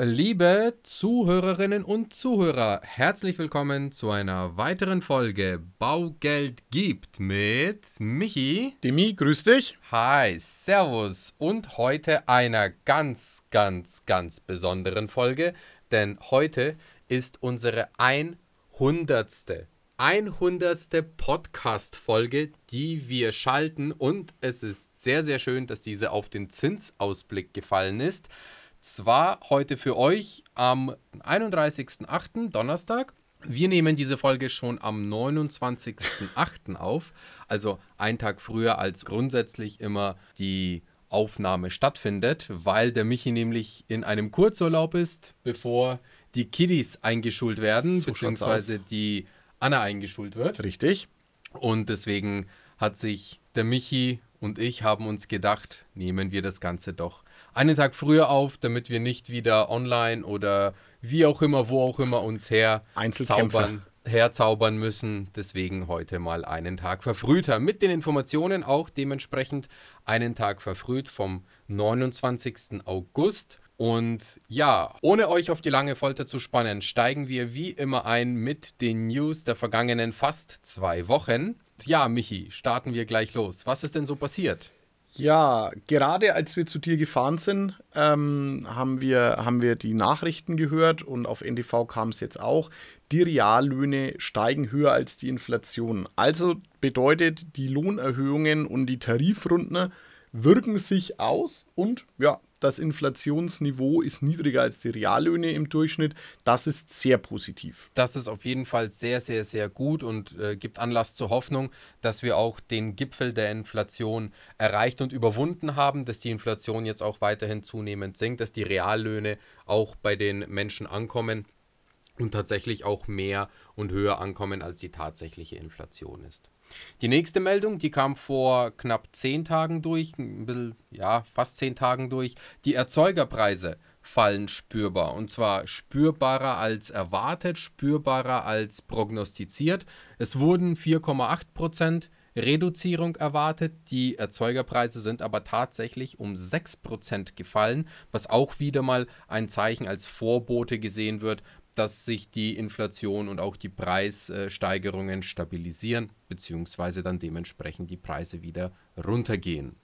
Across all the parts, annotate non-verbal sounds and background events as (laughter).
Liebe Zuhörerinnen und Zuhörer, herzlich willkommen zu einer weiteren Folge Baugeld gibt mit Michi. Demi, grüß dich. Hi, Servus und heute einer ganz, ganz, ganz besonderen Folge, denn heute ist unsere 100. 100. Podcast-Folge, die wir schalten und es ist sehr, sehr schön, dass diese auf den Zinsausblick gefallen ist zwar heute für euch am 31.08. Donnerstag. Wir nehmen diese Folge schon am 29.08. auf, also einen Tag früher als grundsätzlich immer die Aufnahme stattfindet, weil der Michi nämlich in einem Kurzurlaub ist, bevor die Kiddies eingeschult werden, so beziehungsweise die Anna eingeschult wird. Richtig. Und deswegen hat sich der Michi und ich haben uns gedacht, nehmen wir das Ganze doch einen Tag früher auf, damit wir nicht wieder online oder wie auch immer, wo auch immer uns herzaubern, herzaubern müssen. Deswegen heute mal einen Tag verfrühter. Mit den Informationen auch dementsprechend einen Tag verfrüht vom 29. August. Und ja, ohne euch auf die lange Folter zu spannen, steigen wir wie immer ein mit den News der vergangenen fast zwei Wochen. Ja, Michi, starten wir gleich los. Was ist denn so passiert? Ja, gerade als wir zu dir gefahren sind, ähm, haben, wir, haben wir die Nachrichten gehört und auf NTV kam es jetzt auch. Die Reallöhne steigen höher als die Inflation. Also bedeutet, die Lohnerhöhungen und die Tarifrunden wirken sich aus und ja, das Inflationsniveau ist niedriger als die Reallöhne im Durchschnitt. Das ist sehr positiv. Das ist auf jeden Fall sehr, sehr, sehr gut und äh, gibt Anlass zur Hoffnung, dass wir auch den Gipfel der Inflation erreicht und überwunden haben, dass die Inflation jetzt auch weiterhin zunehmend sinkt, dass die Reallöhne auch bei den Menschen ankommen und tatsächlich auch mehr und höher ankommen, als die tatsächliche Inflation ist. Die nächste Meldung, die kam vor knapp zehn Tagen durch, bisschen, ja, fast zehn Tagen durch. Die Erzeugerpreise fallen spürbar und zwar spürbarer als erwartet, spürbarer als prognostiziert. Es wurden 4,8 Prozent Reduzierung erwartet. Die Erzeugerpreise sind aber tatsächlich um 6% gefallen, was auch wieder mal ein Zeichen als Vorbote gesehen wird, dass sich die Inflation und auch die Preissteigerungen stabilisieren, beziehungsweise dann dementsprechend die Preise wieder runtergehen.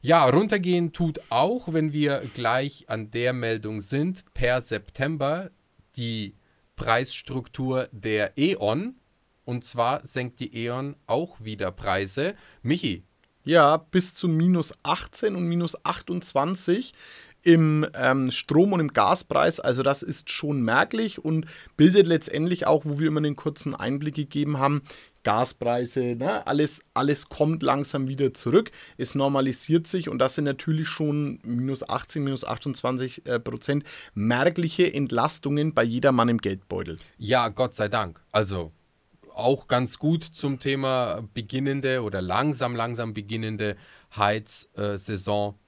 Ja, runtergehen tut auch, wenn wir gleich an der Meldung sind, per September die Preisstruktur der E.ON. Und zwar senkt die E.ON auch wieder Preise. Michi. Ja, bis zu minus 18 und minus 28 im ähm, Strom- und im Gaspreis. Also das ist schon merklich und bildet letztendlich auch, wo wir immer einen kurzen Einblick gegeben haben, Gaspreise, ne? alles, alles kommt langsam wieder zurück. Es normalisiert sich und das sind natürlich schon minus 18, minus 28 äh, Prozent merkliche Entlastungen bei jedermann im Geldbeutel. Ja, Gott sei Dank. Also auch ganz gut zum Thema beginnende oder langsam, langsam beginnende Heizsaison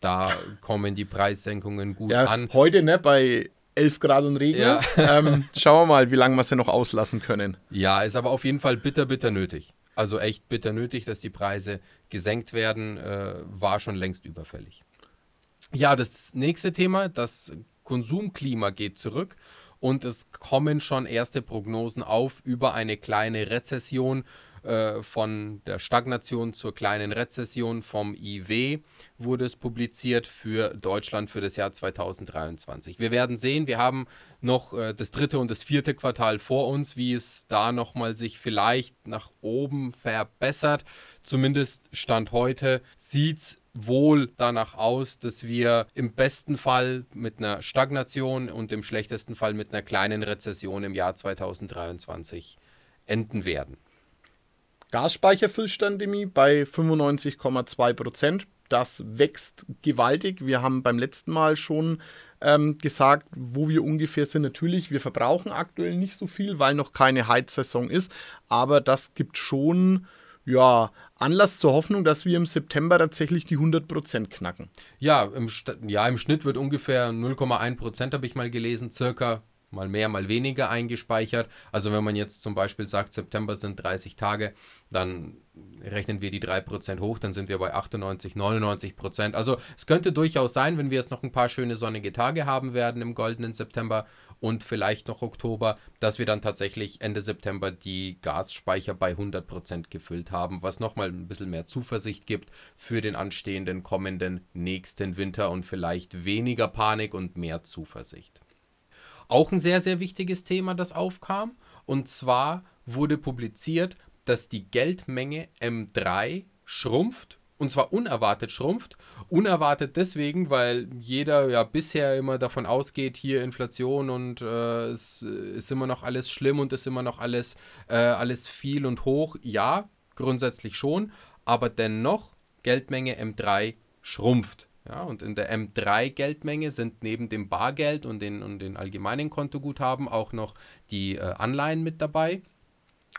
da kommen die Preissenkungen gut ja, an. Heute ne, bei 11 Grad und Regen. Ja. (laughs) Ähm, schauen wir mal, wie lange wir es ja noch auslassen können. Ja, ist aber auf jeden Fall bitter, bitter nötig. Also echt bitter nötig, dass die Preise gesenkt werden, äh, war schon längst überfällig. Ja, das nächste Thema, das Konsumklima geht zurück und es kommen schon erste Prognosen auf über eine kleine Rezession äh, von der Stagnation zur kleinen Rezession vom IW wurde es publiziert für Deutschland für das Jahr 2023. Wir werden sehen, wir haben noch äh, das dritte und das vierte Quartal vor uns, wie es da nochmal sich vielleicht nach oben verbessert. Zumindest Stand heute sieht es wohl danach aus, dass wir im besten Fall mit einer Stagnation und im schlechtesten Fall mit einer kleinen Rezession im Jahr 2023 enden werden. Gasspeicherfüllstand bei 95,2 Prozent. Das wächst gewaltig. Wir haben beim letzten Mal schon ähm, gesagt, wo wir ungefähr sind. Natürlich, wir verbrauchen aktuell nicht so viel, weil noch keine Heizsaison ist. Aber das gibt schon ja, Anlass zur Hoffnung, dass wir im September tatsächlich die 100% knacken. Ja im, ja, im Schnitt wird ungefähr 0,1%, habe ich mal gelesen, circa mal mehr, mal weniger eingespeichert. Also wenn man jetzt zum Beispiel sagt, September sind 30 Tage, dann rechnen wir die 3% hoch, dann sind wir bei 98, 99%. Also es könnte durchaus sein, wenn wir jetzt noch ein paar schöne sonnige Tage haben werden im goldenen September und vielleicht noch Oktober, dass wir dann tatsächlich Ende September die Gasspeicher bei 100% gefüllt haben, was nochmal ein bisschen mehr Zuversicht gibt für den anstehenden kommenden nächsten Winter und vielleicht weniger Panik und mehr Zuversicht. Auch ein sehr, sehr wichtiges Thema, das aufkam. Und zwar wurde publiziert, dass die Geldmenge M3 schrumpft. Und zwar unerwartet schrumpft. Unerwartet deswegen, weil jeder ja bisher immer davon ausgeht, hier Inflation und äh, es ist immer noch alles schlimm und es ist immer noch alles, äh, alles viel und hoch. Ja, grundsätzlich schon. Aber dennoch, Geldmenge M3 schrumpft. Ja, und in der M3-Geldmenge sind neben dem Bargeld und den, und den allgemeinen Kontoguthaben auch noch die äh, Anleihen mit dabei.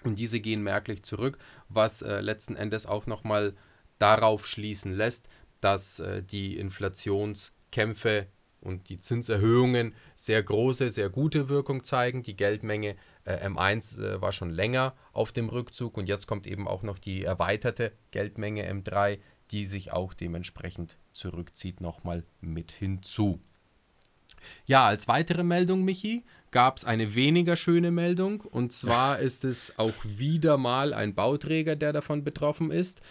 Und diese gehen merklich zurück, was äh, letzten Endes auch nochmal darauf schließen lässt, dass äh, die Inflationskämpfe und die Zinserhöhungen sehr große, sehr gute Wirkung zeigen. Die Geldmenge äh, M1 äh, war schon länger auf dem Rückzug und jetzt kommt eben auch noch die erweiterte Geldmenge M3, die sich auch dementsprechend zurückzieht, nochmal mit hinzu. Ja, als weitere Meldung, Michi, gab es eine weniger schöne Meldung. Und zwar (laughs) ist es auch wieder mal ein Bauträger, der davon betroffen ist.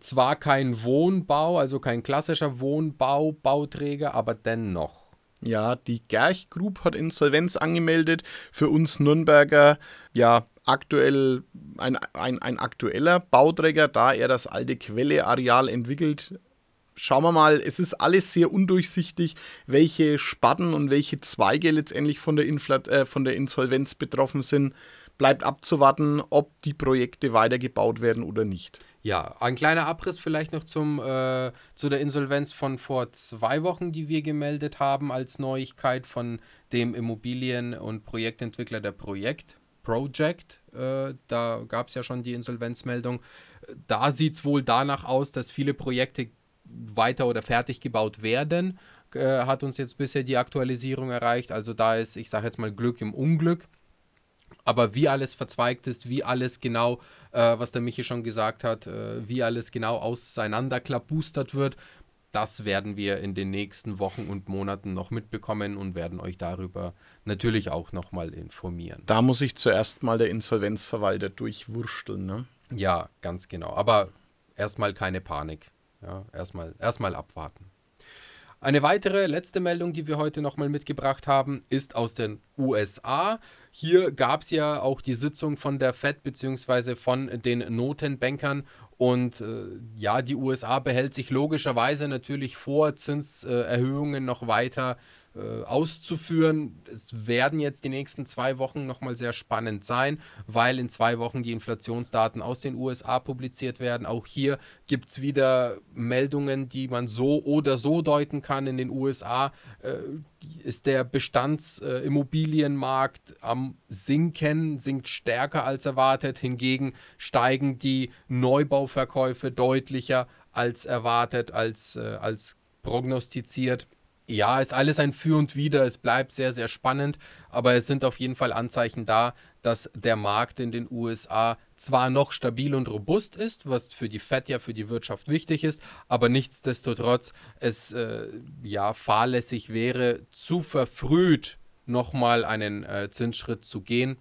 Zwar kein Wohnbau, also kein klassischer Wohnbau-Bauträger, aber dennoch. Ja, die Gerch Group hat Insolvenz angemeldet. Für uns Nürnberger, ja, aktuell ein, ein, ein aktueller Bauträger, da er das alte Quelleareal entwickelt. Schauen wir mal, es ist alles sehr undurchsichtig, welche Sparten und welche Zweige letztendlich von der, Infl äh, von der Insolvenz betroffen sind. Bleibt abzuwarten, ob die Projekte weitergebaut werden oder nicht. Ja, ein kleiner Abriss vielleicht noch zum, äh, zu der Insolvenz von vor zwei Wochen, die wir gemeldet haben als Neuigkeit von dem Immobilien- und Projektentwickler der Projekt Project. Äh, da gab es ja schon die Insolvenzmeldung. Da sieht es wohl danach aus, dass viele Projekte weiter oder fertig gebaut werden. Äh, hat uns jetzt bisher die Aktualisierung erreicht. Also da ist, ich sage jetzt mal, Glück im Unglück. Aber wie alles verzweigt ist, wie alles genau, äh, was der Michi schon gesagt hat, äh, wie alles genau auseinanderklappbustert wird, das werden wir in den nächsten Wochen und Monaten noch mitbekommen und werden euch darüber natürlich auch nochmal informieren. Da muss ich zuerst mal der Insolvenzverwalter durchwursteln, ne? Ja, ganz genau. Aber erstmal keine Panik. Ja, erstmal, erstmal abwarten. Eine weitere letzte Meldung, die wir heute nochmal mitgebracht haben, ist aus den USA. Hier gab es ja auch die Sitzung von der Fed bzw. von den Notenbankern und äh, ja, die USA behält sich logischerweise natürlich vor, Zinserhöhungen noch weiter äh, auszuführen. Es werden jetzt die nächsten zwei Wochen nochmal sehr spannend sein, weil in zwei Wochen die Inflationsdaten aus den USA publiziert werden. Auch hier gibt es wieder Meldungen, die man so oder so deuten kann. In den USA äh, ist der Bestandsimmobilienmarkt äh, am Sinken, sinkt stärker als erwartet. Hingegen steigen die Neubauverkäufe deutlicher als erwartet, als, äh, als prognostiziert. Ja, ist alles ein Für und Wider. Es bleibt sehr, sehr spannend, aber es sind auf jeden Fall Anzeichen da, dass der Markt in den USA zwar noch stabil und robust ist, was für die Fed ja für die Wirtschaft wichtig ist, aber nichtsdestotrotz es äh, ja fahrlässig wäre, zu verfrüht nochmal einen äh, Zinsschritt zu gehen,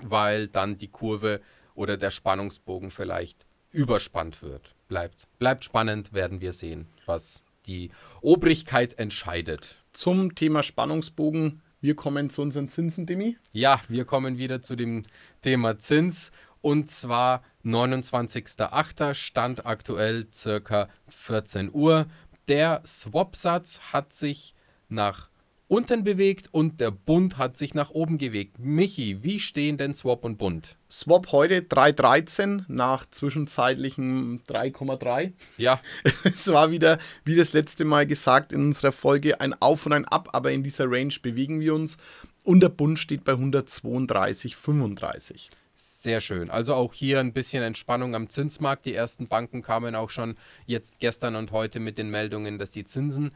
weil dann die Kurve oder der Spannungsbogen vielleicht überspannt wird. Bleibt, bleibt spannend, werden wir sehen, was die Obrigkeit entscheidet. Zum Thema Spannungsbogen, wir kommen zu unseren Zinsen, Demi. Ja, wir kommen wieder zu dem Thema Zins und zwar 29.08. Stand aktuell circa 14 Uhr. Der Swap-Satz hat sich nach unten bewegt und der Bund hat sich nach oben bewegt. Michi, wie stehen denn Swap und Bund? Swap heute 3,13 nach zwischenzeitlichen 3,3. Ja. (laughs) es war wieder, wie das letzte Mal gesagt in unserer Folge, ein Auf und ein Ab, aber in dieser Range bewegen wir uns. Und der Bund steht bei 132,35. Sehr schön. Also auch hier ein bisschen Entspannung am Zinsmarkt. Die ersten Banken kamen auch schon jetzt gestern und heute mit den Meldungen, dass die Zinsen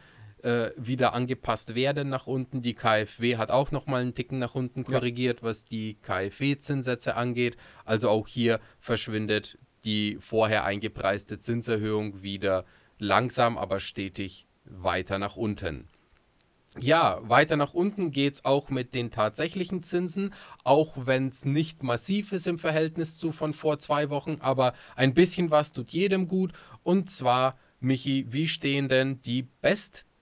äh, wieder angepasst werden nach unten. Die KfW hat auch nochmal einen Ticken nach unten korrigiert, ja. was die KfW-Zinssätze angeht. Also auch hier verschwindet die vorher eingepreiste Zinserhöhung wieder langsam, aber stetig weiter nach unten. Ja, weiter nach unten geht es auch mit den tatsächlichen Zinsen, auch wenn es nicht massiv ist im Verhältnis zu von vor zwei Wochen, aber ein bisschen was tut jedem gut. Und zwar, Michi, wie stehen denn die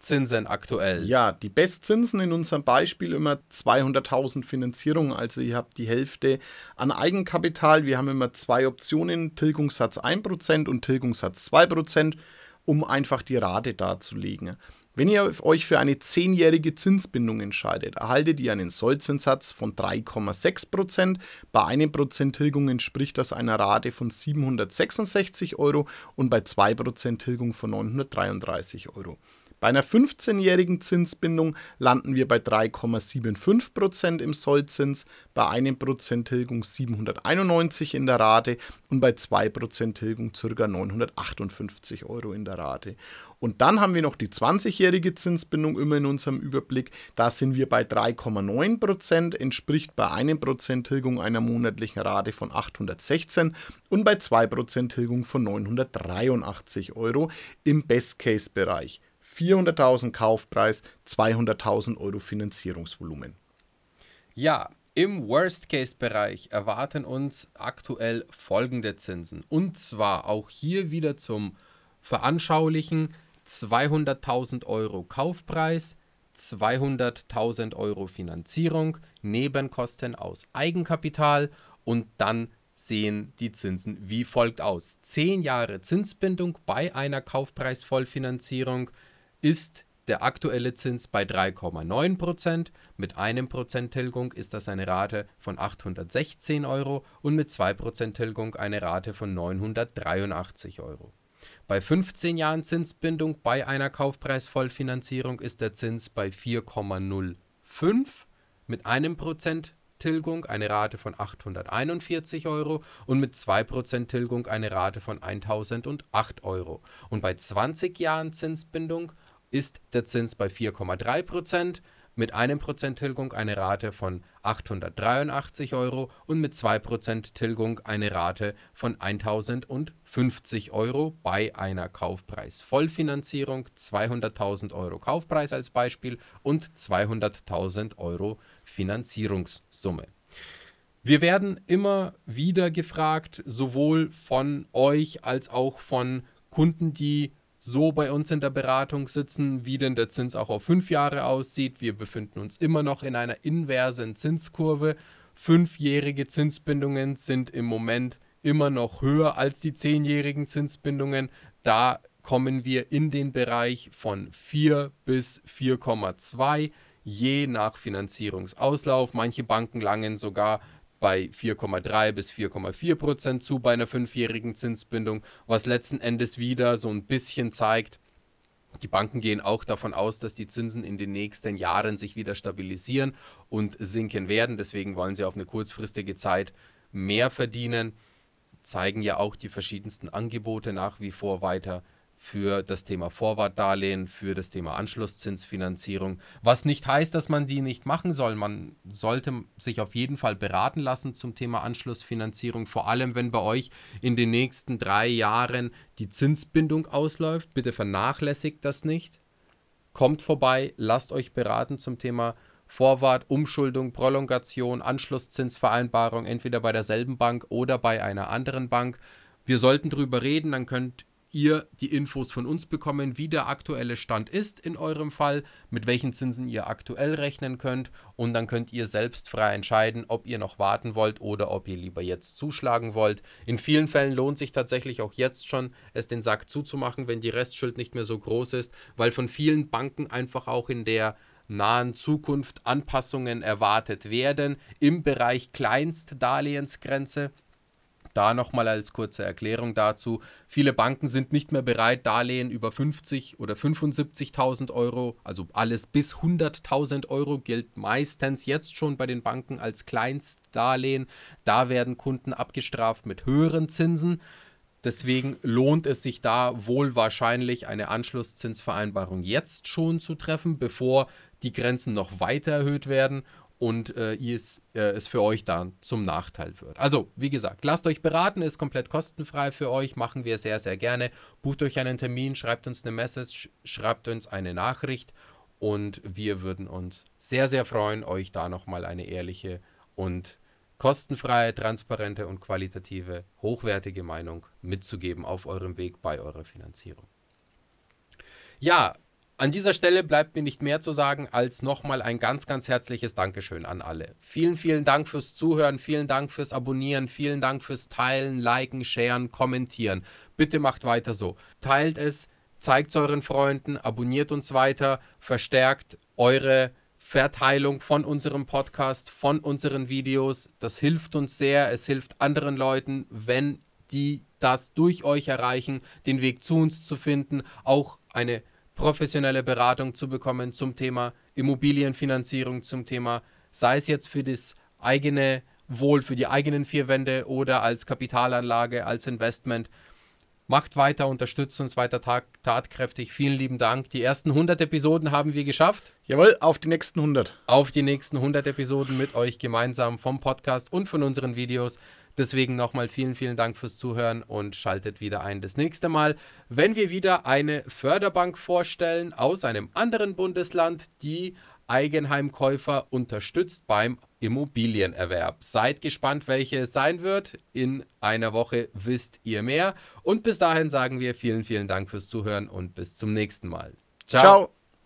Bestzinsen aktuell? Ja, die Bestzinsen in unserem Beispiel immer 200.000 Finanzierung, also ihr habt die Hälfte an Eigenkapital. Wir haben immer zwei Optionen, Tilgungssatz 1% und Tilgungssatz 2%, um einfach die Rate darzulegen. Wenn ihr euch für eine zehnjährige Zinsbindung entscheidet, erhaltet ihr einen Sollzinssatz von 3,6%. Bei einem Prozent Tilgung entspricht das einer Rate von 766 Euro und bei 2% Tilgung von 933 Euro. Bei einer 15-jährigen Zinsbindung landen wir bei 3,75% im Sollzins, bei 1% Tilgung 791 in der Rate und bei 2% Tilgung ca. 958 Euro in der Rate. Und dann haben wir noch die 20-jährige Zinsbindung immer in unserem Überblick. Da sind wir bei 3,9%, entspricht bei 1% Tilgung einer monatlichen Rate von 816 und bei 2% Tilgung von 983 Euro im Best-Case-Bereich. 400.000 Kaufpreis, 200.000 Euro Finanzierungsvolumen. Ja, im Worst-Case-Bereich erwarten uns aktuell folgende Zinsen. Und zwar auch hier wieder zum Veranschaulichen 200.000 Euro Kaufpreis, 200.000 Euro Finanzierung, Nebenkosten aus Eigenkapital und dann sehen die Zinsen wie folgt aus. 10 Jahre Zinsbindung bei einer Kaufpreisvollfinanzierung ist der aktuelle Zins bei 3,9%. Mit einem Prozent Tilgung ist das eine Rate von 816 Euro und mit 2% Tilgung eine Rate von 983 Euro. Bei 15 Jahren Zinsbindung bei einer Kaufpreisvollfinanzierung ist der Zins bei 4,05 mit einem Prozent Tilgung eine Rate von 841 Euro und mit 2% Tilgung eine Rate von 1008 Euro. Und bei 20 Jahren Zinsbindung ist der Zins bei 4,3%, mit einem Prozent Tilgung eine Rate von 883 Euro und mit 2% Tilgung eine Rate von 1050 Euro bei einer Kaufpreis-Vollfinanzierung, 200.000 Euro Kaufpreis als Beispiel und 200.000 Euro Finanzierungssumme. Wir werden immer wieder gefragt, sowohl von euch als auch von Kunden, die so bei uns in der Beratung sitzen, wie denn der Zins auch auf fünf Jahre aussieht. Wir befinden uns immer noch in einer inversen Zinskurve. Fünfjährige Zinsbindungen sind im Moment immer noch höher als die zehnjährigen Zinsbindungen. Da kommen wir in den Bereich von 4 bis 4,2 je nach Finanzierungsauslauf. Manche Banken langen sogar bei 4,3 bis 4,4 Prozent zu bei einer fünfjährigen Zinsbindung, was letzten Endes wieder so ein bisschen zeigt, die Banken gehen auch davon aus, dass die Zinsen in den nächsten Jahren sich wieder stabilisieren und sinken werden. Deswegen wollen sie auf eine kurzfristige Zeit mehr verdienen, zeigen ja auch die verschiedensten Angebote nach wie vor weiter für das Thema Vorwartdarlehen, für das Thema Anschlusszinsfinanzierung. Was nicht heißt, dass man die nicht machen soll. Man sollte sich auf jeden Fall beraten lassen zum Thema Anschlussfinanzierung, vor allem wenn bei euch in den nächsten drei Jahren die Zinsbindung ausläuft. Bitte vernachlässigt das nicht. Kommt vorbei, lasst euch beraten zum Thema Vorwart, Umschuldung, Prolongation, Anschlusszinsvereinbarung, entweder bei derselben Bank oder bei einer anderen Bank. Wir sollten drüber reden, dann könnt ihr die Infos von uns bekommen, wie der aktuelle Stand ist in eurem Fall, mit welchen Zinsen ihr aktuell rechnen könnt und dann könnt ihr selbst frei entscheiden, ob ihr noch warten wollt oder ob ihr lieber jetzt zuschlagen wollt. In vielen Fällen lohnt sich tatsächlich auch jetzt schon, es den Sack zuzumachen, wenn die Restschuld nicht mehr so groß ist, weil von vielen Banken einfach auch in der nahen Zukunft Anpassungen erwartet werden im Bereich Kleinstdarlehensgrenze. Da nochmal als kurze Erklärung dazu. Viele Banken sind nicht mehr bereit, Darlehen über 50 oder 75.000 Euro, also alles bis 100.000 Euro gilt meistens jetzt schon bei den Banken als Kleinstdarlehen. Da werden Kunden abgestraft mit höheren Zinsen. Deswegen lohnt es sich da wohl wahrscheinlich eine Anschlusszinsvereinbarung jetzt schon zu treffen, bevor die Grenzen noch weiter erhöht werden und äh, es, äh, es für euch dann zum Nachteil wird. Also, wie gesagt, lasst euch beraten, ist komplett kostenfrei für euch, machen wir sehr, sehr gerne. Bucht euch einen Termin, schreibt uns eine Message, schreibt uns eine Nachricht und wir würden uns sehr, sehr freuen, euch da nochmal eine ehrliche und kostenfreie, transparente und qualitative, hochwertige Meinung mitzugeben auf eurem Weg bei eurer Finanzierung. Ja, an dieser Stelle bleibt mir nicht mehr zu sagen als nochmal ein ganz, ganz herzliches Dankeschön an alle. Vielen, vielen Dank fürs Zuhören, vielen Dank fürs Abonnieren, vielen Dank fürs Teilen, Liken, Sharen, Kommentieren. Bitte macht weiter so. Teilt es, zeigt es euren Freunden, abonniert uns weiter, verstärkt eure Verteilung von unserem Podcast, von unseren Videos. Das hilft uns sehr, es hilft anderen Leuten, wenn die das durch euch erreichen, den Weg zu uns zu finden, auch eine professionelle Beratung zu bekommen zum Thema Immobilienfinanzierung, zum Thema, sei es jetzt für das eigene Wohl, für die eigenen vier Wände oder als Kapitalanlage, als Investment. Macht weiter, unterstützt uns weiter tatkräftig. Vielen lieben Dank. Die ersten 100 Episoden haben wir geschafft. Jawohl, auf die nächsten 100. Auf die nächsten 100 Episoden mit euch gemeinsam vom Podcast und von unseren Videos. Deswegen nochmal vielen, vielen Dank fürs Zuhören und schaltet wieder ein das nächste Mal, wenn wir wieder eine Förderbank vorstellen aus einem anderen Bundesland, die Eigenheimkäufer unterstützt beim Immobilienerwerb. Seid gespannt, welche es sein wird. In einer Woche wisst ihr mehr. Und bis dahin sagen wir vielen, vielen Dank fürs Zuhören und bis zum nächsten Mal. Ciao. Ciao.